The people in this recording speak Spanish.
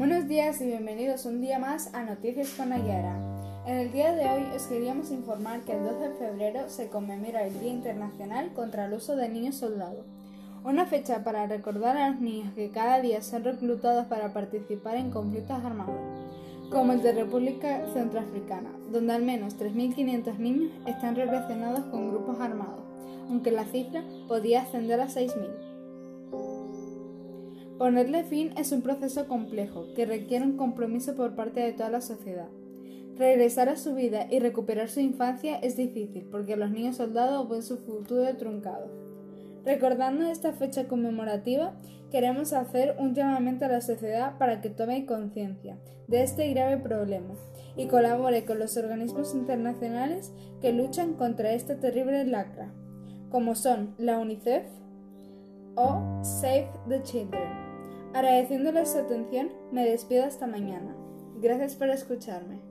Buenos días y bienvenidos un día más a Noticias con Ayara. En el día de hoy os queríamos informar que el 12 de febrero se conmemora el Día Internacional contra el Uso de Niños Soldados, una fecha para recordar a los niños que cada día son reclutados para participar en conflictos armados, como el de República Centroafricana, donde al menos 3.500 niños están relacionados con grupos armados, aunque la cifra podía ascender a 6.000. Ponerle fin es un proceso complejo que requiere un compromiso por parte de toda la sociedad. Regresar a su vida y recuperar su infancia es difícil porque los niños soldados ven su futuro truncado. Recordando esta fecha conmemorativa, queremos hacer un llamamiento a la sociedad para que tome conciencia de este grave problema y colabore con los organismos internacionales que luchan contra esta terrible lacra, como son la UNICEF o Save the Children. Agradeciéndoles su atención, me despido hasta mañana. Gracias por escucharme.